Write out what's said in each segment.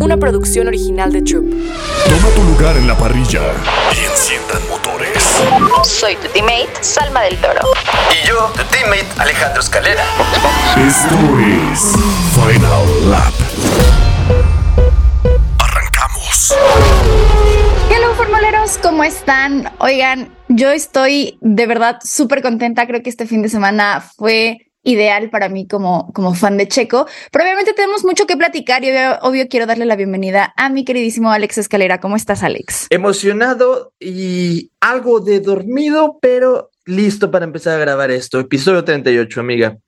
una producción original de Troop. Toma tu lugar en la parrilla y enciendan motores. Soy tu teammate, Salma del Toro. Y yo, tu teammate, Alejandro Escalera. Esto es Final Lap. Arrancamos. Hello formuleros, ¿cómo están? Oigan, yo estoy de verdad súper contenta. Creo que este fin de semana fue ideal para mí como, como fan de Checo. Pero obviamente tenemos mucho que platicar y obvio, obvio, quiero darle la bienvenida a mi queridísimo Alex Escalera. ¿Cómo estás, Alex? Emocionado y algo de dormido, pero listo para empezar a grabar esto. Episodio 38, amiga.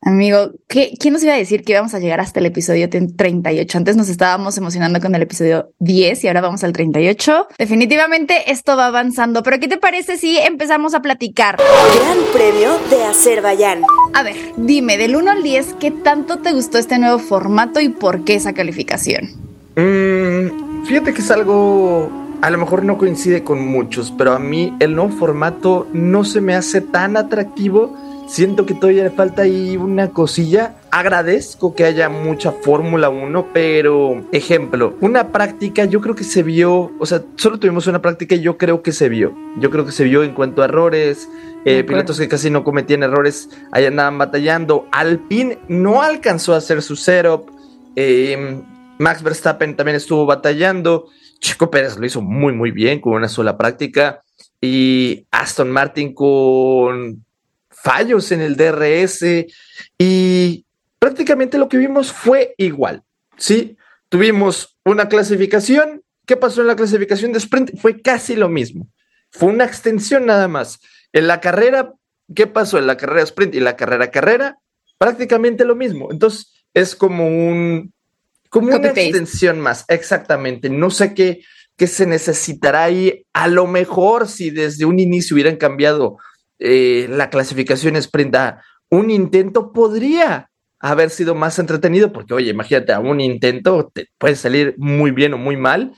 Amigo, ¿qué, ¿quién nos iba a decir que íbamos a llegar hasta el episodio 38? Antes nos estábamos emocionando con el episodio 10 y ahora vamos al 38. Definitivamente esto va avanzando, pero ¿qué te parece si empezamos a platicar? Gran Premio de Azerbaiyán. A ver, dime, del 1 al 10, ¿qué tanto te gustó este nuevo formato y por qué esa calificación? Mm, fíjate que es algo a lo mejor no coincide con muchos, pero a mí el nuevo formato no se me hace tan atractivo Siento que todavía le falta ahí una cosilla. Agradezco que haya mucha Fórmula 1, pero ejemplo, una práctica yo creo que se vio, o sea, solo tuvimos una práctica y yo creo que se vio. Yo creo que se vio en cuanto a errores, eh, pilotos que casi no cometían errores, ahí andaban batallando. Alpine no alcanzó a hacer su setup. Eh, Max Verstappen también estuvo batallando. Chico Pérez lo hizo muy, muy bien con una sola práctica. Y Aston Martin con fallos en el DRS y prácticamente lo que vimos fue igual, ¿sí? Tuvimos una clasificación, ¿qué pasó en la clasificación de sprint? Fue casi lo mismo, fue una extensión nada más. En la carrera, ¿qué pasó en la carrera sprint y la carrera carrera? Prácticamente lo mismo. Entonces es como un como una extensión más, exactamente. No sé qué, qué se necesitará ahí. A lo mejor si desde un inicio hubieran cambiado eh, la clasificación sprint a. Un intento podría haber sido más entretenido, porque oye, imagínate, a un intento te puede salir muy bien o muy mal,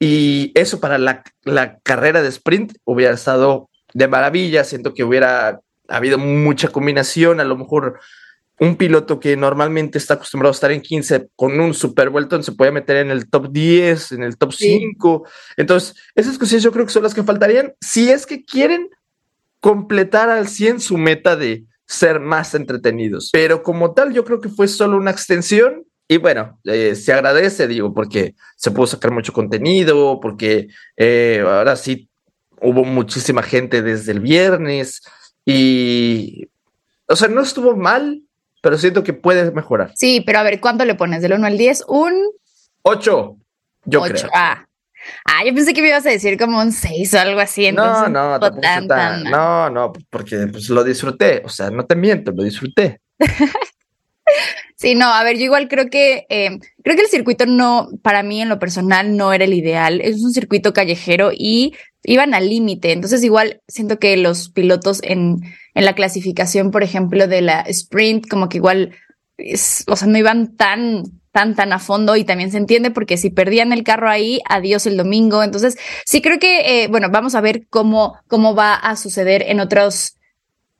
y eso para la, la carrera de sprint hubiera estado de maravilla, siento que hubiera habido mucha combinación, a lo mejor un piloto que normalmente está acostumbrado a estar en 15 con un super vuelto se puede meter en el top 10, en el top 5. Entonces, esas cosas yo creo que son las que faltarían si es que quieren completar al 100 su meta de ser más entretenidos. Pero como tal, yo creo que fue solo una extensión y bueno, eh, se agradece, digo, porque se pudo sacar mucho contenido, porque eh, ahora sí hubo muchísima gente desde el viernes y, o sea, no estuvo mal, pero siento que puede mejorar. Sí, pero a ver, ¿cuánto le pones? Del 1 al 10, un 8, yo creo. Ah, Ah, yo pensé que me ibas a decir como un 6 o algo así. no, no, no, no, porque pues lo disfruté. O sea, no te miento, lo disfruté. sí, no, a ver, yo igual creo que eh, creo que el circuito no, para mí en lo personal, no era el ideal. Es un circuito callejero y iban al límite. Entonces, igual siento que los pilotos en, en la clasificación, por ejemplo, de la sprint, como que igual, o sea, no iban tan tan, tan a fondo y también se entiende porque si perdían el carro ahí, adiós el domingo. Entonces, sí creo que, eh, bueno, vamos a ver cómo, cómo va a suceder en otros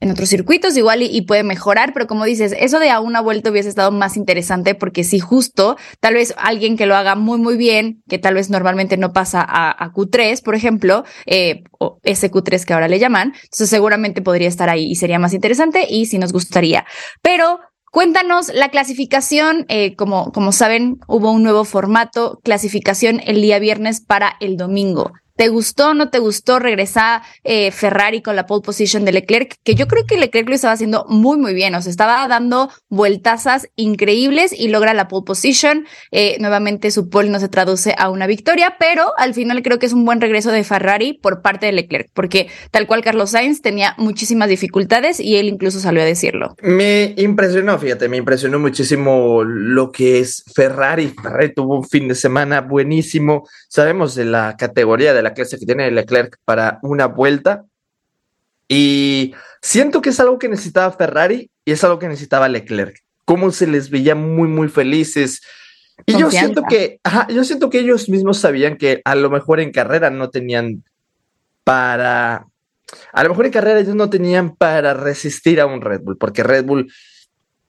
en otros circuitos igual y, puede mejorar, pero como dices, eso de a una vuelta hubiese estado más interesante porque si justo, tal vez alguien que lo haga muy, muy bien, que tal vez normalmente no pasa a, Q3, por ejemplo, eh, o ese Q3 que ahora le llaman, entonces seguramente podría estar ahí y sería más interesante y sí nos gustaría. Pero Cuéntanos la clasificación, eh, como, como saben, hubo un nuevo formato, clasificación el día viernes para el domingo. ¿Te gustó o no te gustó? regresar eh, Ferrari con la pole position de Leclerc, que yo creo que Leclerc lo estaba haciendo muy, muy bien. O sea, estaba dando vueltazas increíbles y logra la pole position. Eh, nuevamente su pole no se traduce a una victoria, pero al final creo que es un buen regreso de Ferrari por parte de Leclerc, porque tal cual Carlos Sainz tenía muchísimas dificultades y él incluso salió a decirlo. Me impresionó, fíjate, me impresionó muchísimo lo que es Ferrari. Ferrari tuvo un fin de semana buenísimo. Sabemos de la categoría de la clase que tiene Leclerc para una vuelta. Y siento que es algo que necesitaba Ferrari y es algo que necesitaba Leclerc. Cómo se les veía muy, muy felices. Y yo siento que, yo siento que ellos mismos sabían que a lo mejor en carrera no tenían para, a lo mejor en carrera ellos no tenían para resistir a un Red Bull, porque Red Bull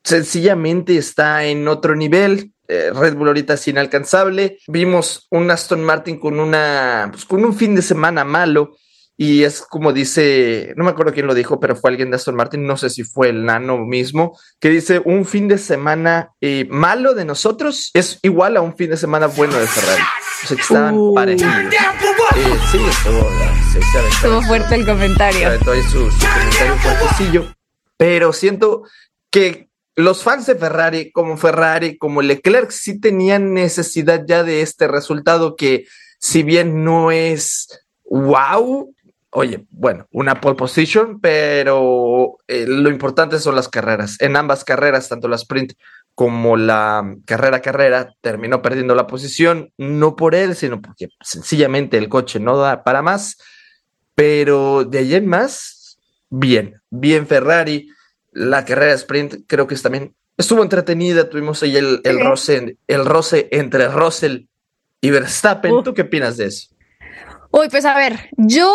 sencillamente está en otro nivel. Eh, Red Bull ahorita es inalcanzable. Vimos un Aston Martin con una, pues, con un fin de semana malo. Y es como dice, no me acuerdo quién lo dijo, pero fue alguien de Aston Martin, no sé si fue el nano mismo, que dice un fin de semana eh, malo de nosotros es igual a un fin de semana bueno de Ferrari. O sea, que estaban Uh. parecidos. Eh, sí, estuvo, se- se Estuvo fuerte el comentario. sobre todo ahí su, su comentario fuertecillo. Pero siento que los fans de Ferrari, como Ferrari, como Leclerc, sí tenían necesidad ya de este resultado que, si bien no es wow, oye, bueno, una pole position, pero eh, lo importante son las carreras. En ambas carreras, tanto la sprint como la carrera carrera, terminó perdiendo la posición, no por él, sino porque sencillamente el coche no da para más. Pero de ahí en más, bien, bien Ferrari. La carrera de sprint creo que es también estuvo entretenida. Tuvimos ahí el, el, roce, el roce entre Russell y Verstappen. Uh. ¿Tú qué opinas de eso? Uy, pues a ver, yo,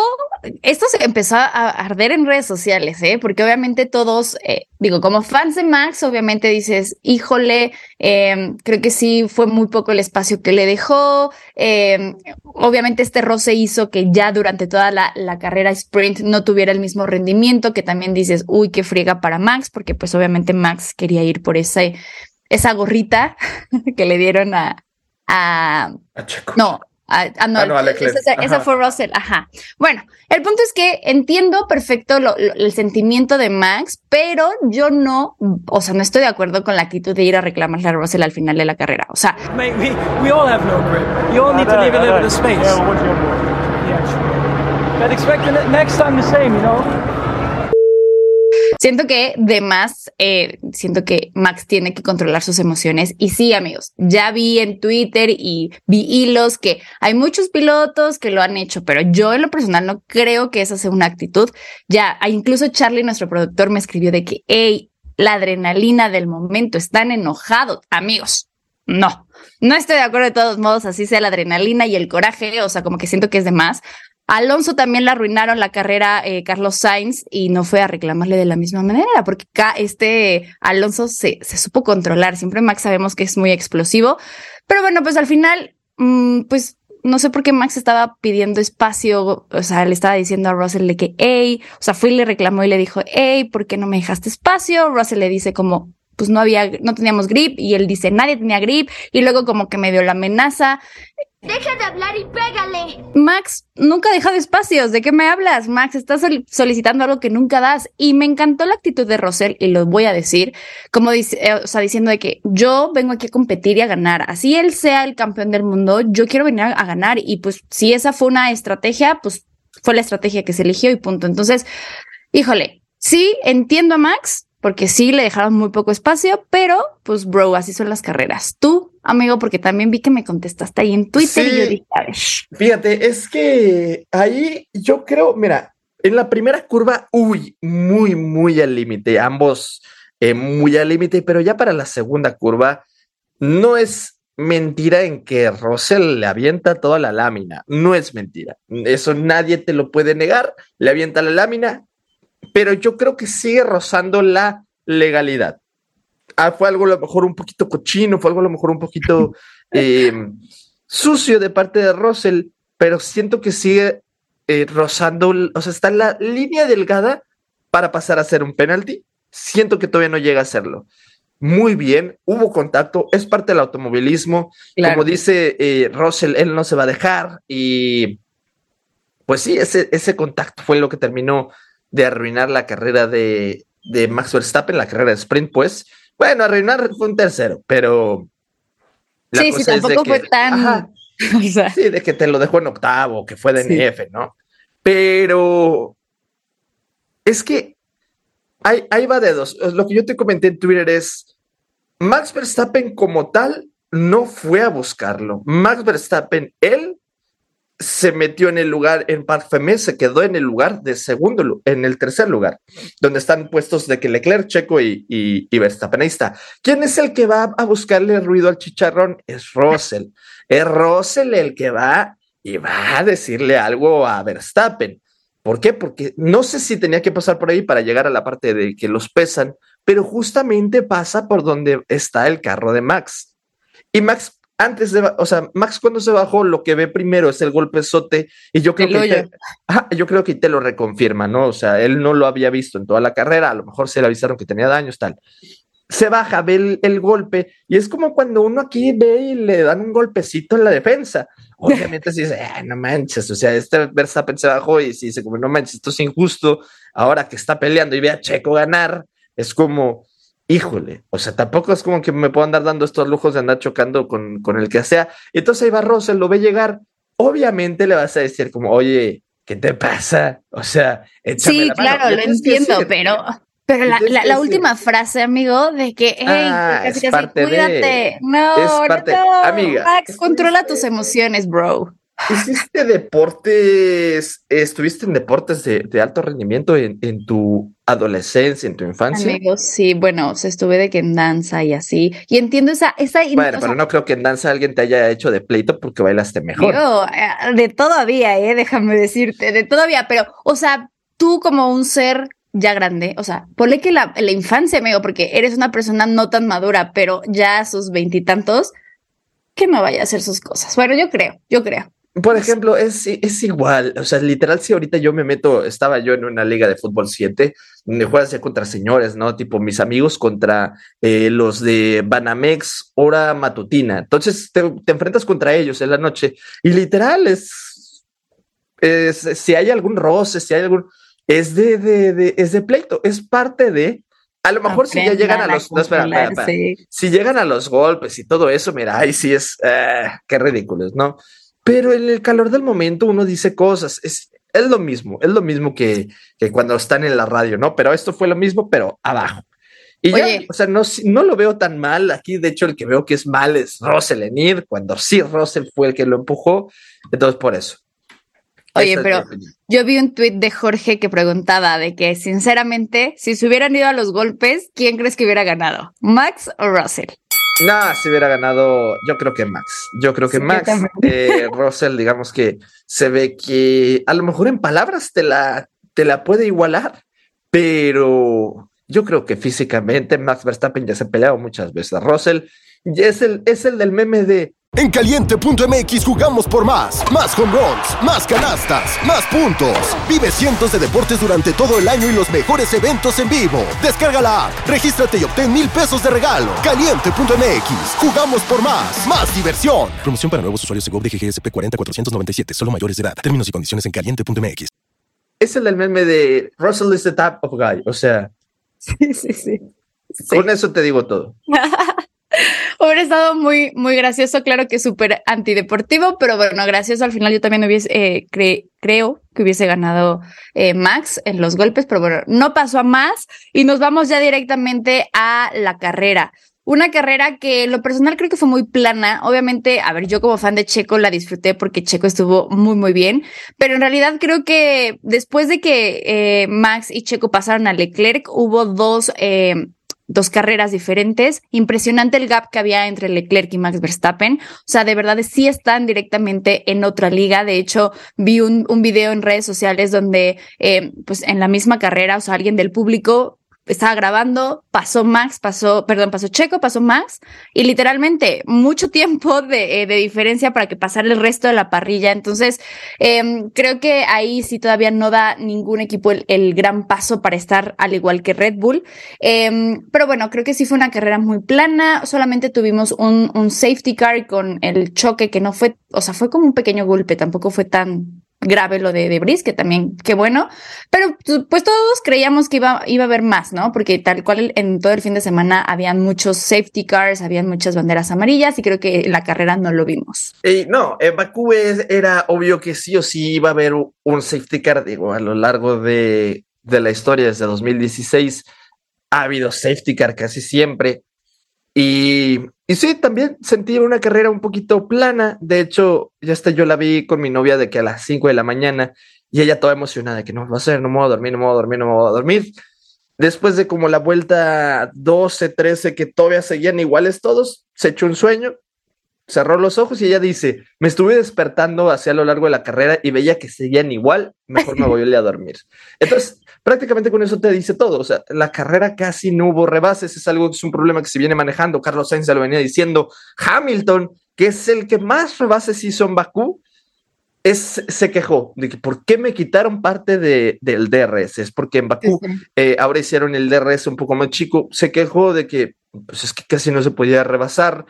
esto se empezó a arder en redes sociales, ¿eh? Porque obviamente todos, eh, digo, como fans de Max, obviamente dices, híjole, eh, creo que sí fue muy poco el espacio que le dejó. eh, obviamente este roce hizo que ya durante toda la, la carrera sprint no tuviera el mismo rendimiento, que también dices, uy, qué friega para Max, porque pues obviamente Max quería ir por esa, esa gorrita que le dieron a, a A Checo. no, no, Ah, no, a Leclerc. esa, fue Russell, ajá. Bueno, el punto es que entiendo perfecto lo- lo- el sentimiento de Max, pero yo no, o sea, no estoy de acuerdo con la actitud de ir a reclamarle a Russell al final de la carrera. O sea, Mate, we, we all have no grip. You all need to leave a little bit of space. Yeah, sure. But expect the ne- next time the same, you know? Siento que de más, eh, siento que Max tiene que controlar sus emociones. Y sí, amigos, ya vi en Twitter y vi hilos que hay muchos pilotos que lo han hecho, pero yo en lo personal no creo que esa sea una actitud. Ya, ah, incluso Charlie, nuestro productor, me escribió de que, hey, la adrenalina del momento, están enojados, amigos. No, no estoy de acuerdo de todos modos, así sea la adrenalina y el coraje, o sea, como que siento que es de más. Alonso también le arruinaron la carrera eh, Carlos Sainz y no fue a reclamarle de la misma manera, porque este Alonso se, se supo controlar. Siempre Max sabemos que es muy explosivo, pero bueno, pues al final, mm, pues no sé por qué Max estaba pidiendo espacio, o sea, le estaba diciendo a Russell de que, hey, o sea, fue y le reclamó y le dijo, hey, ¿por qué no me dejaste espacio? Russell le dice como, pues no había, no teníamos grip y él dice, nadie tenía grip y luego como que me dio la amenaza. Deja de hablar y pégale. Max, nunca ha dejado espacios. ¿De qué me hablas? Max, estás sol- solicitando algo que nunca das. Y me encantó la actitud de Rosell, y lo voy a decir, como dice, eh, diciendo de que yo vengo aquí a competir y a ganar. Así él sea el campeón del mundo, yo quiero venir a, a ganar. Y pues, si esa fue una estrategia, pues fue la estrategia que se eligió y punto. Entonces, híjole, sí, entiendo a Max, porque sí le dejaron muy poco espacio, pero pues, bro, así son las carreras. Tú, amigo, porque también vi que me contestaste ahí en Twitter y Sí. yo dije, a ver. Fíjate, es que ahí yo creo, mira, en la primera curva, uy, muy, muy al límite, ambos eh, muy al límite, pero ya para la segunda curva, no es mentira en que Russell le avienta toda la lámina, no es mentira, eso nadie te lo puede negar, le avienta la lámina, pero yo creo que sigue rozando la legalidad. Ah, fue algo a lo mejor un poquito cochino, fue algo a lo mejor un poquito eh, sucio de parte de Russell, pero siento que sigue eh, rozando, o sea, está en la línea delgada para pasar a ser un penalti. Siento que todavía no llega a serlo. Muy bien, hubo contacto, es parte del automovilismo. Claro. Como dice eh, Russell, él no se va a dejar y pues sí, ese, ese contacto fue lo que terminó de arruinar la carrera de, de Max Verstappen, la carrera de sprint, pues. Bueno, arruinar fue un tercero, pero... la Sí, sí, cosa de tampoco que- fue tan. Ajá, o sea, Sí, de que te lo dejó en octavo, que fue de Sí. NF, ¿no? Pero es que hay, ahí va de dos. Lo que yo te comenté en Twitter es, Max Verstappen como tal no fue a buscarlo. Max Verstappen, él se metió en el lugar, en Parfumé se quedó en el lugar de segundo, en el tercer lugar, donde están puestos de que Leclerc, Checo y, y, y Verstappen. Ahí está. ¿Quién es el que va a buscarle ruido al chicharrón? Es Russell. Es Russell el que va y va a decirle algo a Verstappen. ¿Por qué? Porque no sé si tenía que pasar por ahí para llegar a la parte de que los pesan, pero justamente pasa por donde está el carro de Max. Y Max, antes de, o sea, Max cuando se bajó, lo que ve primero es el golpezote y yo creo, que te, yo creo que te lo reconfirma, ¿no? O sea, él no lo había visto en toda la carrera, a lo mejor se le avisaron que tenía daños, tal. Se baja, ve el, el golpe y es como cuando uno aquí ve y le dan un golpecito en la defensa. Obviamente se dice, "Ah, no manches, o sea, este Verstappen se bajó y se dice como, no manches, esto es injusto, ahora que está peleando y ve a Checo ganar, es como, híjole, o sea, tampoco es como que me puedo andar dando estos lujos de andar chocando con, con el que sea. Entonces ahí va Russell, lo ve llegar, obviamente le vas a decir como, oye, ¿qué te pasa? O sea, Sí, la claro, lo entiendo, decir, pero, pero la, última frase, amigo, de que, hey, Ah, casi, es casi, parte de- cuídate. No, es no, amiga, Max, controla tus emociones, bro. ¿Hiciste deportes, estuviste en deportes de, de alto rendimiento en, en tu adolescencia, en tu infancia? Amigos, sí, bueno, se estuve de que en danza y así. Y entiendo esa, esa Bueno, o pero sea, no creo que en danza alguien te haya hecho de pleito porque bailaste mejor. eh, de todavía, eh, déjame decirte, de todavía, pero, o sea, tú como un ser ya grande, o sea, ponle que la, la infancia, amigo, porque eres una persona no tan madura, pero ya a sus veintitantos, que no vaya a hacer sus cosas. Bueno, yo creo, yo creo. Por ejemplo, es, es igual, o sea, literal, si ahorita yo me meto, estaba yo en una liga de fútbol 7, donde juegas ya contra señores, ¿no? Tipo mis amigos contra eh, los de Banamex, hora matutina. Entonces te, te enfrentas contra ellos en la noche y literal es, es si hay algún roce, si hay algún, es de, de, de- es de pleito, es parte de, a lo mejor si ya llegan a los, no, espera, espera, espera. controlarse. si llegan a los golpes y todo eso, mira, ahí sí es, ah, qué ridículos, ¿no? Pero en el calor del momento uno dice cosas, es, es lo mismo, es lo mismo que, que cuando están en la radio, ¿no? Pero esto fue lo mismo, pero abajo. Y ya, Oye. o sea, no, no lo veo tan mal. Aquí, de hecho, el que veo que es mal es Russell Enid, cuando sí Russell fue el que lo empujó. Entonces, por eso. Oye, Esa pero yo vi un tuit de Jorge que preguntaba de que, sinceramente, si se hubieran ido a los golpes, ¿quién crees que hubiera ganado? ¿Max o Russell? No, si hubiera ganado, yo creo que Max. Yo creo que Sí, Max. eh, Russell, digamos que se ve que a lo mejor en palabras te la, te la puede igualar, pero yo creo que físicamente Max Verstappen ya se ha peleado muchas veces. Russell ya es el, es el del meme de En caliente.mx jugamos por más. Más home runs, más canastas, más puntos. Vive cientos de deportes durante todo el año y los mejores eventos en vivo. Descarga la app, regístrate y obtén mil pesos de regalo. Caliente.mx, jugamos por más. Más diversión. Promoción para nuevos usuarios de GOV de GGSP 40497, solo mayores de edad. Términos y condiciones en caliente.mx. es el del meme de Russell is the type of guy. O sea, Sí, sí, sí. con eso te digo todo. Hubiera estado muy, muy gracioso, claro que súper antideportivo, pero bueno, gracioso. Al final yo también hubiese, eh, cre- creo que hubiese ganado eh, Max en los golpes, pero bueno, no pasó a más y nos vamos ya directamente a la carrera. Una carrera que lo personal creo que fue muy plana. Obviamente, a ver, yo como fan de Checo la disfruté porque Checo estuvo muy, muy bien, pero en realidad creo que después de que eh, Max y Checo pasaron a Leclerc, hubo dos... eh, dos carreras diferentes. Impresionante el gap que había entre Leclerc y Max Verstappen. O sea, de verdad sí están directamente en otra liga. De hecho, vi un, un video en redes sociales donde, eh, pues en la misma carrera, o sea, alguien del público estaba grabando, pasó Max, pasó, perdón, pasó Checo, pasó Max, y literalmente mucho tiempo de, eh, diferencia para que pasara el resto de la parrilla. Entonces, eh, creo que ahí sí todavía no da ningún equipo el, gran paso para estar al igual que Red Bull. Eh, pero bueno, creo que sí fue una carrera muy plana. Solamente tuvimos un safety car con el choque que no fue, o sea, fue como un pequeño golpe, tampoco fue tan grave lo de, de Brice, que también, qué bueno. Pero pues todos creíamos que iba, iba a haber más, ¿no? Porque tal cual en todo el fin de semana habían muchos safety cars, habían muchas banderas amarillas y creo que la carrera no lo vimos. Eh, no, en Bakú era obvio que sí o sí iba a haber un safety car, digo, a lo largo de, de la historia desde 2016 ha habido safety car casi siempre. Y, y sí, también sentí una carrera un poquito plana. De hecho, ya hasta yo la vi con mi novia de que a las 5 de la mañana y ella toda emocionada de que no va a ser, no me voy a dormir, no me voy a dormir, no me voy a dormir. Después de como la vuelta 12, 13, que todavía seguían iguales todos, se echó un sueño cerró los ojos y ella dice, me estuve despertando hacia lo largo de la carrera y veía que seguían igual, mejor me voy a, a dormir. Entonces, prácticamente con eso te dice todo. O sea, la carrera casi no hubo rebases, es algo que es un problema que se viene manejando. Carlos Sainz ya lo venía diciendo. Hamilton, que es el que más rebases hizo en Bakú, es, se quejó de que por qué me quitaron parte de, del DRS. Es porque en Bakú eh, ahora hicieron el DRS un poco más chico. Se quejó de que pues es que casi no se podía rebasar.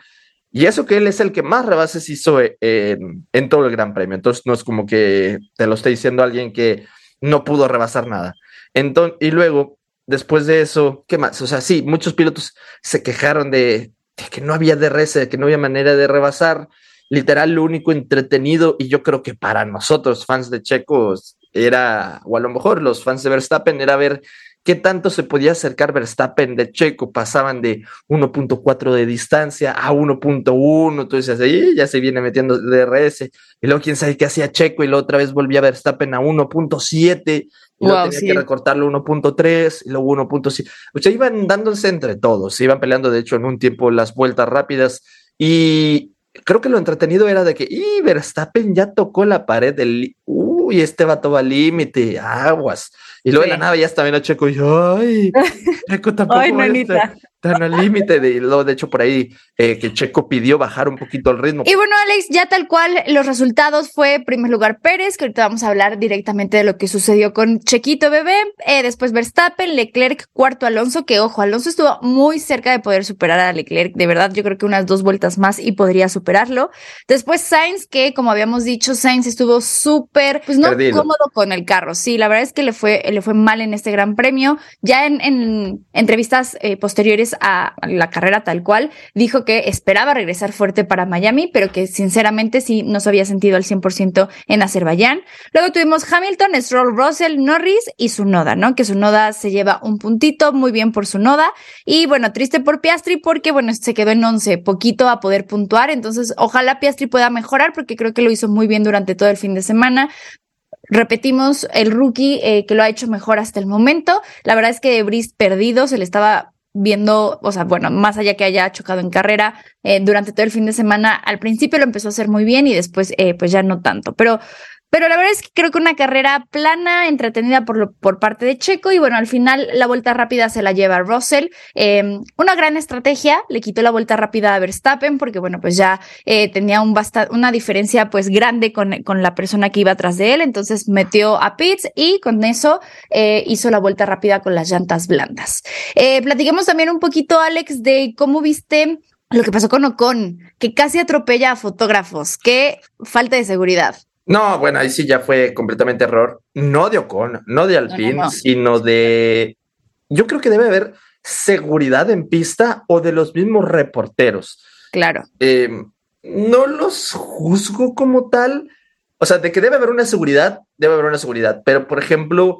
Y eso que él es el que más rebases hizo eh, en, en todo el Gran Premio. Entonces no es como que te lo esté diciendo alguien que no pudo rebasar nada. Entonces, y luego, después de eso, ¿qué más? O sea, sí, muchos pilotos se quejaron de, que no había DRS, de que no había manera de rebasar. Literal, lo único entretenido, y yo creo que para nosotros, fans de Checos, era, o a lo mejor los fans de Verstappen, era ver qué tanto se podía acercar Verstappen de Checo, pasaban de 1.4 de distancia a 1.1, entonces ahí ya se viene metiendo DRS, y luego quién sabe qué hacía Checo, y luego otra vez volvía Verstappen a 1.7, y luego tenía que recortarlo 1.3 y luego 1.7. O sea, iban dándose entre todos, se iban peleando de hecho en un tiempo las vueltas rápidas. Y creo que lo entretenido era de que, y Verstappen ya tocó la pared del, uy, este vato va al límite, aguas. Y luego de la nave ya está viendo a Checo y yo, ay, Checo tampoco ay, tan al límite de de hecho por ahí eh, que Checo pidió bajar un poquito el ritmo. Y bueno, Alex, ya tal cual los resultados fue primer lugar Pérez, que ahorita vamos a hablar directamente de lo que sucedió con Chequito Bebé, eh, después Verstappen, Leclerc, cuarto Alonso, que ojo, Alonso estuvo muy cerca de poder superar a Leclerc, de verdad, yo creo que unas dos vueltas más y podría superarlo. Después Sainz, que como habíamos dicho, Sainz estuvo súper, pues no cómodo con el carro, sí, la verdad es que le fue, le fue mal en este gran premio. Ya en, en entrevistas eh, posteriores a la carrera tal cual, dijo que esperaba regresar fuerte para Miami, pero que sinceramente sí no se había sentido al 100% en Azerbaiyán. Luego tuvimos Hamilton, Stroll, Russell, Norris y su Noda, ¿no? Que su Noda se lleva un puntito, muy bien por su Noda. Y bueno, triste por Piastri porque, bueno, se quedó en 11, poquito a poder puntuar. Entonces, ojalá Piastri pueda mejorar porque creo que lo hizo muy bien durante todo el fin de semana repetimos, el rookie eh, que lo ha hecho mejor hasta el momento. La verdad es que Brice perdido, se le estaba viendo, o sea, bueno, más allá que haya chocado en carrera eh, durante todo el fin de semana, al principio lo empezó a hacer muy bien y después eh, pues ya no tanto, pero pero la verdad es que creo que una carrera plana, entretenida por, por parte de Checo y bueno, al final la vuelta rápida se la lleva Russell. Em, una gran estrategia, le quitó la vuelta rápida a Verstappen porque bueno, pues ya eh, tenía un una diferencia pues grande con, con, la persona que iba atrás de él, entonces metió a Pitts y con eso eh, hizo la vuelta rápida con las llantas blandas. Eh, platiquemos también un poquito, Alex, de cómo viste lo que pasó con Ocon, que casi atropella a fotógrafos. Qué falta de seguridad. No, bueno, ahí sí ya fue completamente error. No de Ocon, no de Alpine, sino de. Yo creo que debe haber seguridad en pista o de los mismos reporteros. Claro. Eh, no los juzgo como tal. O sea, de que debe haber una seguridad, debe haber una seguridad. Pero, por ejemplo,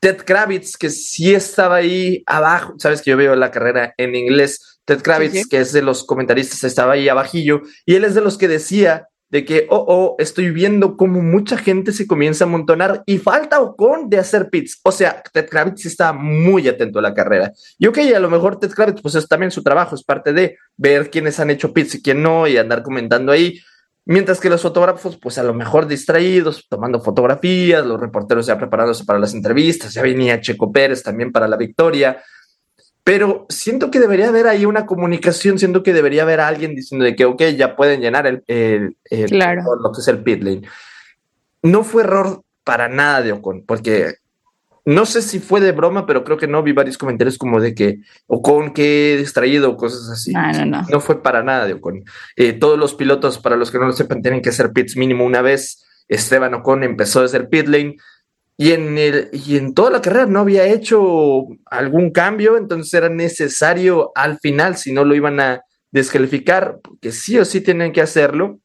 Ted Kravitz, que sí estaba ahí abajo, sabes que yo veo la carrera en inglés. Ted Kravitz, que es de los comentaristas, estaba ahí abajillo, y él es de los que decía de que, oh, oh, estoy viendo cómo mucha gente se comienza a amontonar y falta Ocon de hacer pits. O sea, Ted Kravitz está muy atento a la carrera. Y ok, a lo mejor Ted Kravitz, pues es también su trabajo, es parte de ver quiénes han hecho pits y quién no y andar comentando ahí. Mientras que los fotógrafos, pues a lo mejor distraídos, tomando fotografías, los reporteros ya preparándose para las entrevistas, ya venía Checo Pérez también para la victoria pero siento que debería haber ahí una comunicación, siento que debería haber alguien diciendo de que, ok, ya pueden llenar el, el, lo que es el pit lane. No fue error para nada de Ocon, porque no sé si fue de broma, pero creo que no vi varios comentarios como de que Ocon qué distraído o cosas así. No, no, no. no fue para nada de Ocon. Eh, todos los pilotos, para los que no lo sepan, tienen que hacer pits mínimo una vez. Esteban Ocon empezó desde el pit lane y en, el, y en toda la carrera no había hecho algún cambio, entonces era necesario al final, si no lo iban a descalificar, porque sí o sí tienen que hacerlo.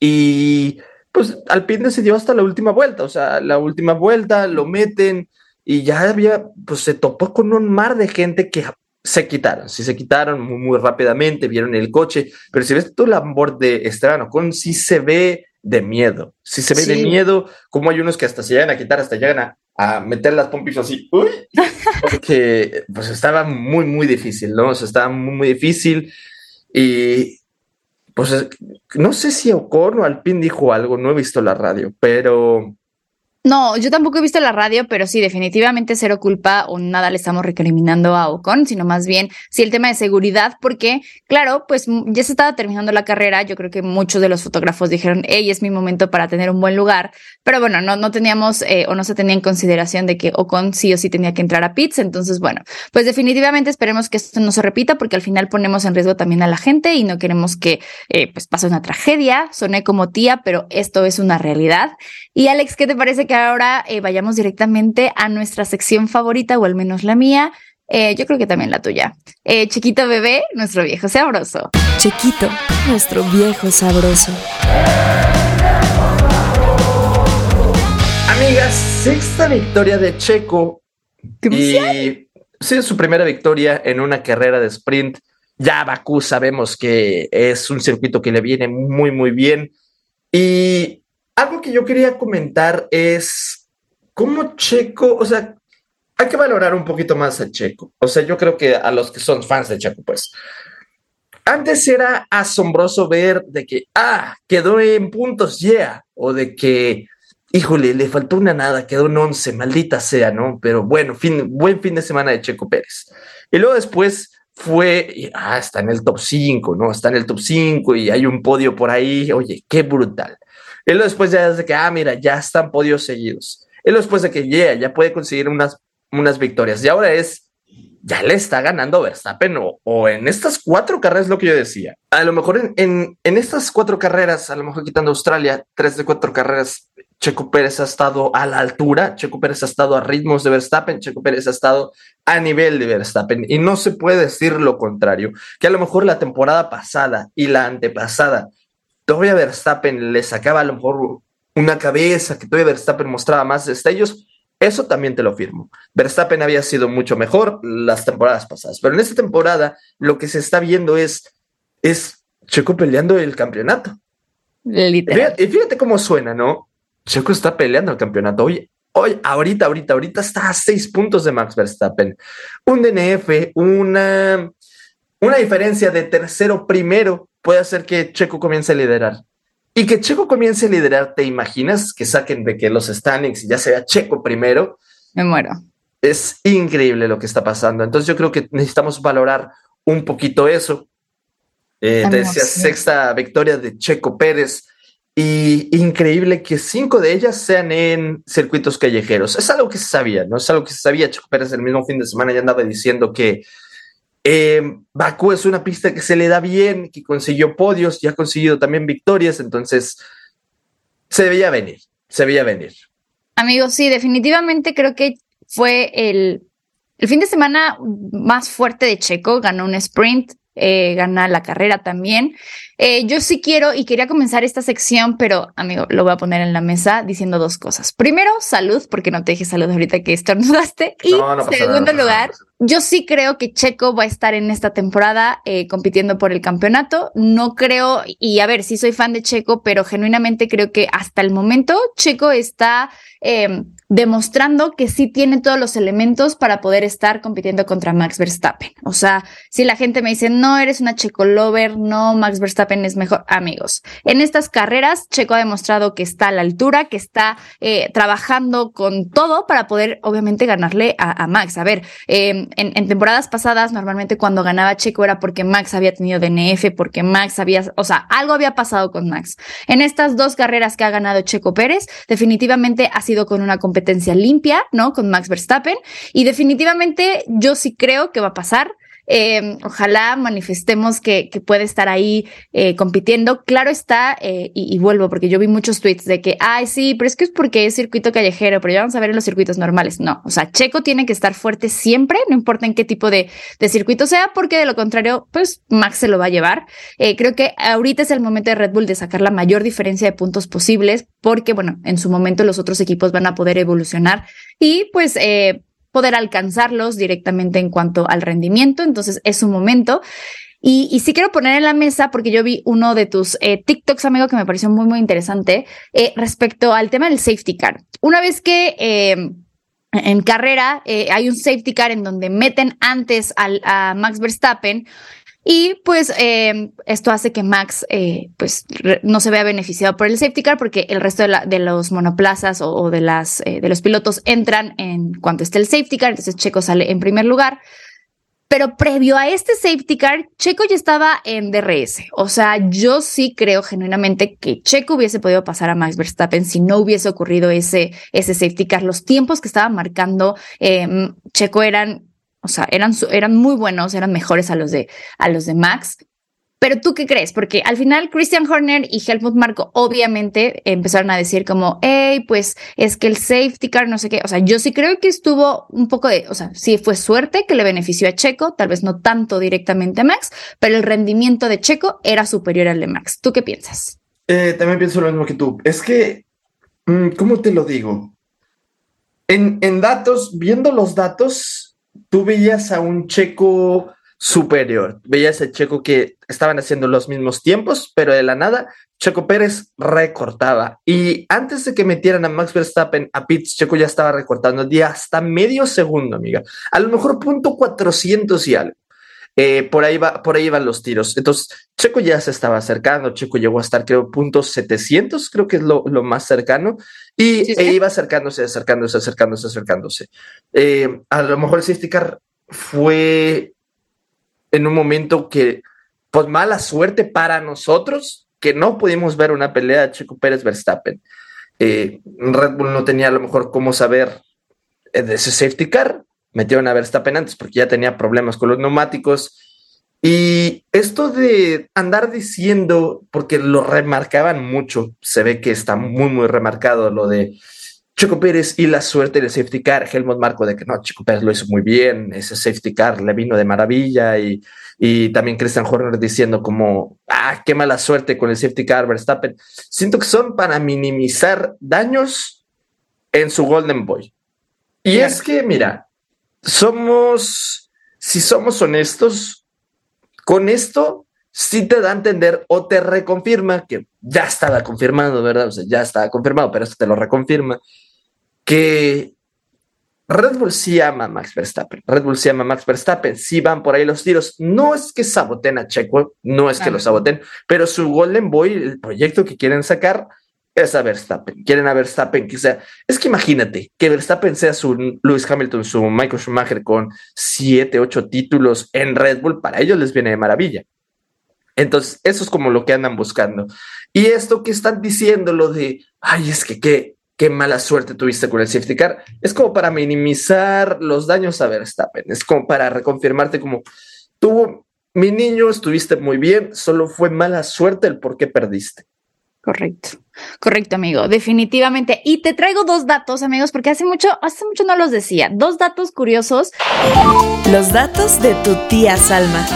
Y pues Alpine decidió hasta la última vuelta, o sea, la última vuelta lo meten y ya había, pues se topó con un mar de gente que se quitaron, sí se quitaron muy, muy rápidamente, vieron el coche, pero si ves tú la de Esteban Ocon, sí se ve de miedo. Si se ve de miedo, como hay unos que hasta se llegan a quitar, hasta llegan a, meter las pompis así, uy, porque pues estaba muy, muy difícil, ¿no? O sea, estaba muy, muy difícil y pues no sé si Ocon o Alpine dijo algo, no he visto la radio, pero no, yo tampoco he visto la radio, pero sí, definitivamente cero culpa o nada le estamos recriminando a Ocon, sino más bien sí el tema de seguridad, porque claro, pues ya se estaba terminando la carrera, yo creo que muchos de los fotógrafos dijeron, hey, es mi momento para tener un buen lugar, pero bueno, no, no teníamos eh, o no se tenía en consideración de que Ocon sí o sí tenía que entrar a pits, entonces bueno, pues definitivamente esperemos que esto no se repita porque al final ponemos en riesgo también a la gente y no queremos que eh, pues pase una tragedia, soné como tía, pero esto es una realidad. Y Alex, ¿qué te parece que ahora eh, vayamos directamente a nuestra sección favorita, o al menos la mía. Eh, yo creo que también la tuya. Eh, Chiquito bebé, nuestro viejo sabroso. Chiquito, nuestro viejo sabroso. Amigas, sexta victoria de Checo. y sí, su primera victoria en una carrera de sprint. Ya Bakú sabemos que es un circuito que le viene muy, muy bien. Y algo que yo quería comentar es cómo Checo, o sea, hay que valorar un poquito más a Checo. O sea, yo creo que a los que son fans de Checo, pues. Antes era asombroso ver de que, ah, quedó en puntos, yeah, o de que, híjole, le faltó una nada, quedó en 11, maldita sea, ¿no? Pero bueno, fin, buen fin de semana de Checo Pérez. Y luego después fue, ah, está en el top 5, ¿no? Está en el top 5 y hay un podio por ahí, oye, qué brutal. Luego después ya es de que, ah, mira, ya están podios seguidos. Luego después de que yeah, ya puede conseguir unas, unas victorias. Y ahora es, ya le está ganando Verstappen o, o en estas cuatro carreras, lo que yo decía. A lo mejor en, en, en estas cuatro carreras, a lo mejor quitando Australia, tres de cuatro carreras, Checo Pérez ha estado a la altura, Checo Pérez ha estado a ritmos de Verstappen, Checo Pérez ha estado a nivel de Verstappen y no se puede decir lo contrario, que a lo mejor la temporada pasada y la antepasada todavía Verstappen le sacaba a lo mejor una cabeza, que todavía Verstappen mostraba más destellos, eso también te lo firmo. Verstappen había sido mucho mejor las temporadas pasadas, pero en esta temporada lo que se está viendo es, es Checo peleando el campeonato. Literal. Y fíjate cómo suena, ¿no? Checo está peleando el campeonato. Hoy, hoy, ahorita, ahorita, ahorita está a seis puntos de Max Verstappen. Un DNF, una, una diferencia de tercero primero puede hacer que Checo comience a liderar. Y que Checo comience a liderar, ¿te imaginas que saquen de que los standings y ya sea Checo primero? Me muero. Es increíble lo que está pasando. Entonces yo creo que necesitamos valorar un poquito eso. Eh, te decía, sexta victoria de Checo Pérez y increíble que cinco de ellas sean en circuitos callejeros. Es algo que se sabía, ¿no? Es algo que se sabía. Checo Pérez el mismo fin de semana ya andaba diciendo que eh, Bakú es una pista que se le da bien, que consiguió podios y ha conseguido también victorias, entonces se veía venir, se veía venir. Amigos, sí, definitivamente creo que fue el, el fin de semana más fuerte de Checo, ganó un sprint, eh, gana la carrera también. Eh, yo sí quiero y quería comenzar esta sección, pero amigo, lo voy a poner en la mesa diciendo dos cosas. Primero, salud, porque no te dije salud ahorita que estornudaste. Y segundo lugar, yo sí creo que Checo va a estar en esta temporada eh, compitiendo por el campeonato. No creo, y a ver, sí soy fan de Checo, pero genuinamente creo que hasta el momento Checo está em, demostrando que sí tiene todos los elementos para poder estar compitiendo contra Max Verstappen. O sea, si la gente me dice, no, eres una Checo lover, no, Max Verstappen es mejor, amigos. En estas carreras, Checo ha demostrado que está a la altura, que está eh, trabajando con todo para poder, obviamente, ganarle a, Max. A ver, em, en, temporadas pasadas, normalmente cuando ganaba Checo era porque Max había tenido DNF, porque Max había, o sea, algo había pasado con Max. En estas dos carreras que ha ganado Checo Pérez, definitivamente ha sido con una competencia limpia, ¿no? Con Max Verstappen. Y definitivamente yo sí creo que va a pasar. Eh, ojalá manifestemos que, puede estar ahí eh, compitiendo. Claro está, eh, y, y, vuelvo, porque yo vi muchos tweets de que, ay, sí, pero es que es porque es circuito callejero, pero ya vamos a ver en los circuitos normales. No, o sea, Checo tiene que estar fuerte siempre, no importa en qué tipo de, de circuito sea, porque de lo contrario, pues Max se lo va a llevar. Eh, creo que ahorita es el momento de Red Bull de sacar la mayor diferencia de puntos posibles, porque, bueno, en su momento los otros equipos van a poder evolucionar y pues eh, poder alcanzarlos directamente en cuanto al rendimiento. Entonces es un momento. Y, y, sí quiero poner en la mesa, porque yo vi uno de tus eh, TikToks, amigo, que me pareció muy, muy interesante, eh, respecto al tema del safety car. Una vez que eh, en carrera eh, hay un safety car en donde meten antes al, a Max Verstappen, Y pues eh, esto hace que Max eh, pues no se vea beneficiado por el safety car porque el resto de, la, de los monoplazas o, de, las, eh, de los pilotos entran en cuanto esté el safety car, entonces Checo sale en primer lugar. Pero previo a este safety car, Checo ya estaba en DRS. O sea, yo sí creo genuinamente que Checo hubiese podido pasar a Max Verstappen si no hubiese ocurrido ese, ese safety car. Los tiempos que estaba marcando Checo eran o sea, eran, eran muy buenos, eran mejores a los, de, a los de Max. Pero tú qué crees? Porque al final Christian Horner y Helmut Marco obviamente empezaron a decir como, hey, pues es que el safety car, no sé qué. O sea, yo sí creo que estuvo un poco de, o sea, sí fue suerte que le benefició a Checo, tal vez no tanto directamente a Max, pero el rendimiento de Checo era superior al de Max. ¿Tú qué piensas? Eh, también pienso lo mismo que tú. Es que, mm, ¿cómo te lo digo? En, en datos, viendo los datos, tú veías a un checo superior, veías a checo que estaban haciendo los mismos tiempos, pero de la nada, Checo Pérez recortaba. Y antes de que metieran a Max Verstappen a pits, Checo ya estaba recortando de hasta medio segundo, amiga. A lo mejor punto 400 y algo. Eh, por ahí va, por ahí van los tiros. Entonces, Checo ya se estaba acercando. Checo llegó a estar, creo, punto 700, creo que es lo, lo más cercano. Y E iba acercándose, acercándose, acercándose, acercándose. Eh, a lo mejor el safety car fue en un momento que, pues mala suerte para nosotros, que no pudimos ver una pelea de Checo Pérez Verstappen. Eh, Red Bull no tenía a lo mejor cómo saber de ese safety car metieron a Verstappen antes porque ya tenía problemas con los neumáticos. Y esto de andar diciendo, porque lo remarcaban mucho, se ve que está muy, muy remarcado lo de Chico Pérez y la suerte del safety car, Helmut Marco de que no, Chico Pérez lo hizo muy bien, ese safety car le vino de maravilla y, y también Christian Horner diciendo como, ah, qué mala suerte con el safety car Verstappen. Siento que son para minimizar daños en su Golden Boy. Y es que, mira, somos, si somos honestos, con esto sí te da a entender o te reconfirma que ya estaba confirmado, ¿verdad? O sea, ya estaba confirmado, pero esto te lo reconfirma, que Red Bull sí ama a Max Verstappen. Red Bull sí ama a Max Verstappen. Sí van por ahí los tiros. No es que saboten a Checo, no es que lo saboten, pero su Golden Boy, el proyecto que quieren sacar, es a Verstappen. Quieren a Verstappen que sea. Es que imagínate que Verstappen sea su Lewis Hamilton, su Michael Schumacher con siete, ocho títulos en Red Bull. Para ellos les viene de maravilla. Entonces, eso es como lo que andan buscando. Y esto que están diciendo, lo de, ay, es que qué, qué mala suerte tuviste con el safety car, es como para minimizar los daños a Verstappen. Es como para reconfirmarte como, tú, mi niño, estuviste muy bien, solo fue mala suerte el por qué perdiste. Correcto, correcto, amigo, definitivamente. Y te traigo dos datos, amigos, porque hace mucho, hace mucho no los decía. Dos datos curiosos. Los datos de tu tía Salma.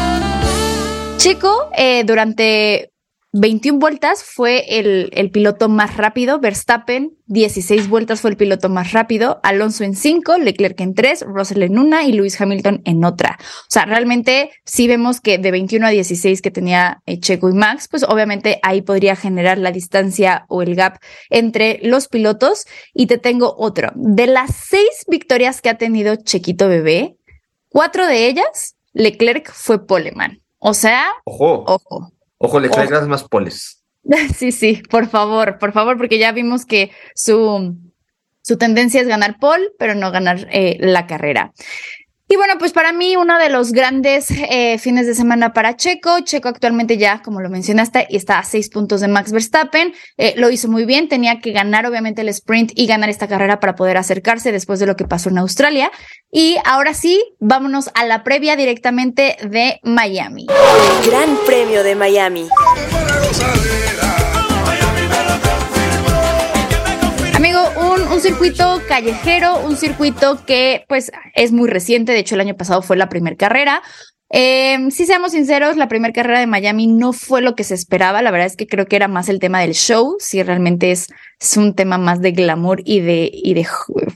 Checo, eh, durante 21 vueltas fue el, el, piloto más rápido, Verstappen 16 vueltas fue el piloto más rápido, Alonso en 5, Leclerc en 3, Russell en una y Lewis Hamilton en otra. O sea, realmente sí vemos que de 21 a 16 que tenía eh, Checo y Max, pues obviamente ahí podría generar la distancia o el gap entre los pilotos. Y te tengo otro. De las seis victorias que ha tenido Chequito Bebé, cuatro de ellas, Leclerc fue poleman. O sea, ojo, ojo. Ojo, le traigas más poles. Sí, sí, por favor, por favor, porque ya vimos que su, su tendencia es ganar pole, pero no ganar eh, la carrera. Y bueno, pues para mí uno de los grandes eh, fines de semana para Checo. Checo actualmente ya, como lo mencionaste, está a seis puntos de Max Verstappen. Eh, lo hizo muy bien, tenía que ganar obviamente el sprint y ganar esta carrera para poder acercarse después de lo que pasó en Australia. Y ahora sí, vámonos a la previa directamente de Miami. Gran Premio de Miami. Un, circuito callejero, un circuito que pues es muy reciente, de hecho el año pasado fue la primera carrera. Eh, si seamos sinceros, la primera carrera de Miami no fue lo que se esperaba, la verdad es que creo que era más el tema del show, si realmente es, un tema más de glamour y de, y de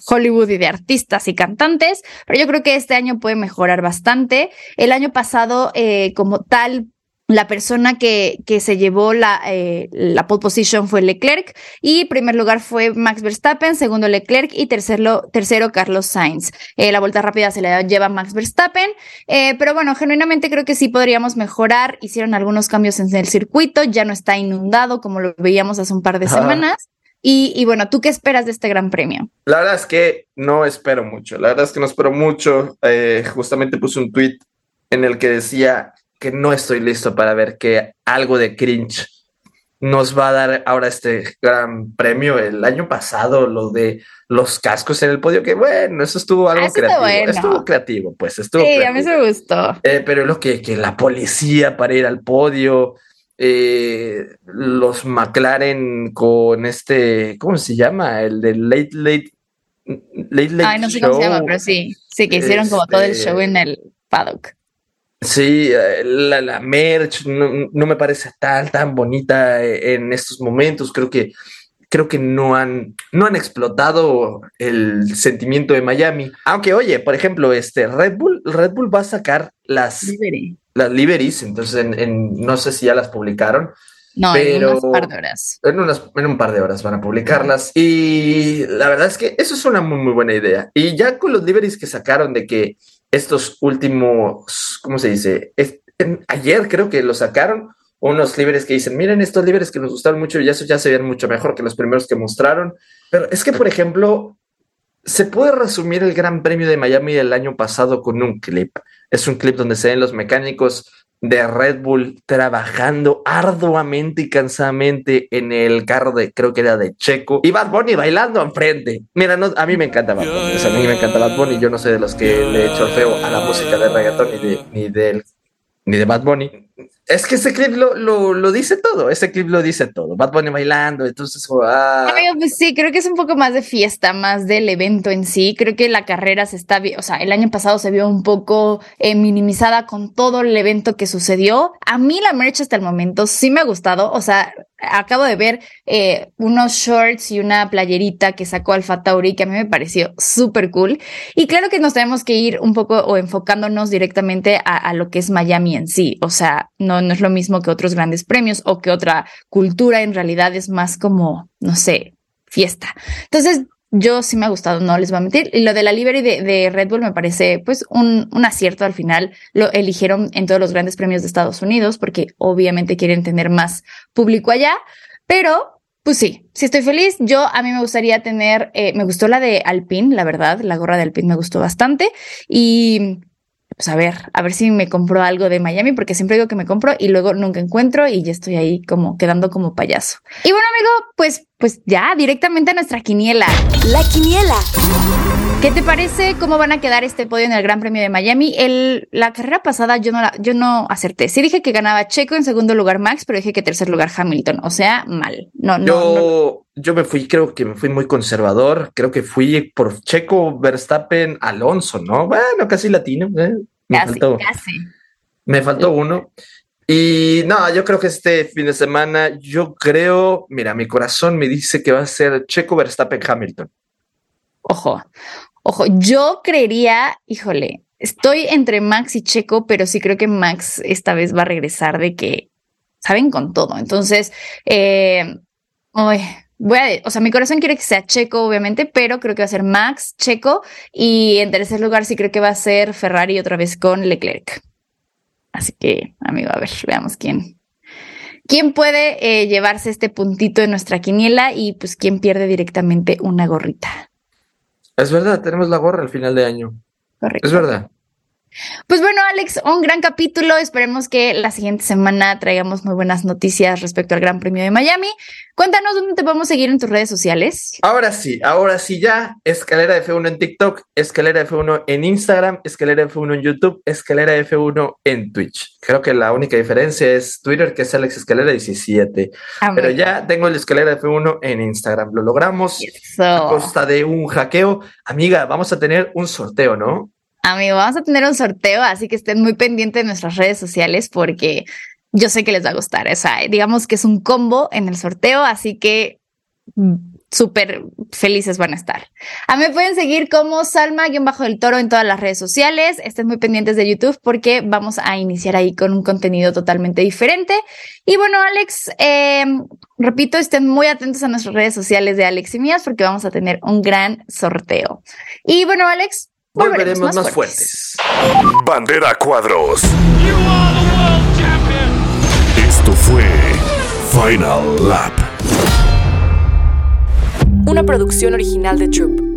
Hollywood y de artistas y cantantes, pero yo creo que este año puede mejorar bastante. El año pasado, eh, como tal, la persona que, que se llevó la, eh, la pole position fue Leclerc y primer lugar fue Max Verstappen, segundo Leclerc y tercero, tercero Carlos Sainz. Eh, la vuelta rápida se la lleva Max Verstappen, eh, pero bueno, genuinamente creo que sí podríamos mejorar. Hicieron algunos cambios en el circuito, ya no está inundado como lo veíamos hace un par de semanas. Y, y, bueno, ¿tú qué esperas de este gran premio? La verdad es que no espero mucho. La verdad es que no espero mucho. justamente puse un tweet en el que decía que no estoy listo para ver que algo de cringe nos va a dar ahora este gran premio. El año pasado, lo de los cascos en el podio, que bueno, eso estuvo algo ah, creativo. Estuvo creativo, pues estuvo. Sí, a mí se gustó. Eh, pero lo que, que la policía para ir al podio, eh, los McLaren con este, ¿cómo se llama? El de Late Late. Late, late Ay, no sé cómo se llama, pero sí, sí, que hicieron como todo el este show en el paddock. Sí, eh, la, la merch no, no, me parece tan, tan bonita eh, en estos momentos. Creo que, creo que no han, no han explotado el sentimiento de Miami. Aunque, oye, por ejemplo, este Red Bull, Red Bull va a sacar las, las liveries, entonces en, no sé si ya las publicaron. No, pero en un par de horas. En, unas, en un par de horas van a publicarlas. Y la verdad es que eso es una muy, muy buena idea. Y ya con los liveries que sacaron de que estos últimos, ¿cómo se dice? ayer creo que lo sacaron unos líderes que dicen, miren estos líderes que nos gustaron mucho y eso ya se ven mucho mejor que los primeros que mostraron. Pero es que, por ejemplo, se puede resumir el Gran Premio de Miami del año pasado con un clip. Es un clip donde se ven los mecánicos de Red Bull trabajando arduamente y cansadamente en el carro de, creo que era de Checo, y Bad Bunny bailando enfrente. Mira, no, a mí me encanta Bad Bunny, a mí me encanta Bad Bunny, yo no sé de los que le echo feo a la música de reggaetón ni de, ni del ni de Bad Bunny. Es que ese clip lo, lo, lo, dice todo, ese clip lo dice todo. Bad Bunny bailando, entonces. Ah. Pues sí, creo que es un poco más de fiesta, más del evento en sí. Creo que la carrera se está, o sea, el año pasado se vio un poco eh, minimizada con todo el evento que sucedió. A mí la merch hasta el momento sí me ha gustado, o sea, acabo de ver eh, unos shorts y una playerita que sacó Alfa Tauri que a mí me pareció súper cool. Y claro que nos tenemos que ir un poco o enfocándonos directamente a, a, lo que es Miami en sí. O sea, no, no es lo mismo que otros grandes premios o que otra cultura. En realidad es más como, no sé, fiesta. Entonces, yo sí me ha gustado, no les voy a mentir. Y lo de la livery de, Red Bull me parece pues un, un, acierto al final. Lo eligieron en todos los grandes premios de Estados Unidos porque obviamente quieren tener más público allá. Pero pues sí, sí estoy feliz. Yo a mí me gustaría tener, eh, me gustó la de Alpine, la verdad, la gorra de Alpine me gustó bastante. Y pues a ver, a ver si me compro algo de Miami, porque siempre digo que me compro y luego nunca encuentro y ya estoy ahí como quedando como payaso. Y bueno, amigo, pues, pues ya directamente a nuestra quiniela. La quiniela. ¿Qué te parece cómo van a quedar este podio en el Gran Premio de Miami? El, la carrera pasada yo no, la, yo no acerté. Sí dije que ganaba Checo en segundo lugar Max, pero dije que tercer lugar Hamilton. O sea, mal. No, no. Yo, no. yo me fui, creo que me fui muy conservador. Creo que fui por Checo, Verstappen, Alonso, ¿no? Bueno, casi latino. ¿eh? Me casi, faltó, casi. Me faltó uno. Y no, yo creo que este fin de semana, yo creo, mira, mi corazón me dice que va a ser Checo, Verstappen, Hamilton. Ojo, Ojo, yo creería, híjole, estoy entre Max y Checo, pero sí creo que Max esta vez va a regresar de que saben con todo. Entonces, eh, voy a, o sea, mi corazón quiere que sea Checo, obviamente, pero creo que va a ser Max, Checo, y en tercer lugar sí creo que va a ser Ferrari otra vez con Leclerc. Así que, amigo, a ver, veamos quién. ¿Quién puede eh, llevarse este puntito en nuestra quiniela y pues quién pierde directamente una gorrita? Es verdad, tenemos la gorra al final de año. Correcto. Es verdad. Pues bueno, Alex, un gran capítulo. Esperemos que la siguiente semana traigamos muy buenas noticias respecto al Gran Premio de Miami. Cuéntanos dónde te podemos seguir en tus redes sociales. Ahora sí, ahora sí ya. Escalera F1 en TikTok, Escalera F1 en Instagram, Escalera F1 en YouTube, Escalera F1 en Twitch. Creo que la única diferencia es Twitter, que es Alex Escalera 17. Ah, Pero ya tengo el Escalera F1 en Instagram. Lo logramos Eso. a costa de un hackeo. Amiga, vamos a tener un sorteo, ¿no? Amigo, vamos a tener un sorteo, así que estén muy pendientes de nuestras redes sociales porque yo sé que les va a gustar. O sea, digamos que es un combo en el sorteo, así que súper felices van a estar. A mí pueden seguir como Salma-Bajo del Toro en todas las redes sociales. Estén muy pendientes de YouTube porque vamos a iniciar ahí con un contenido totalmente diferente. Y bueno, Alex, eh, repito, estén muy atentos a nuestras redes sociales de Alex y mías porque vamos a tener un gran sorteo. Y bueno, Alex, volveremos, volveremos más, fuertes. fuertes. Bandera Cuadros. Esto fue Final Lap una producción original de Troop.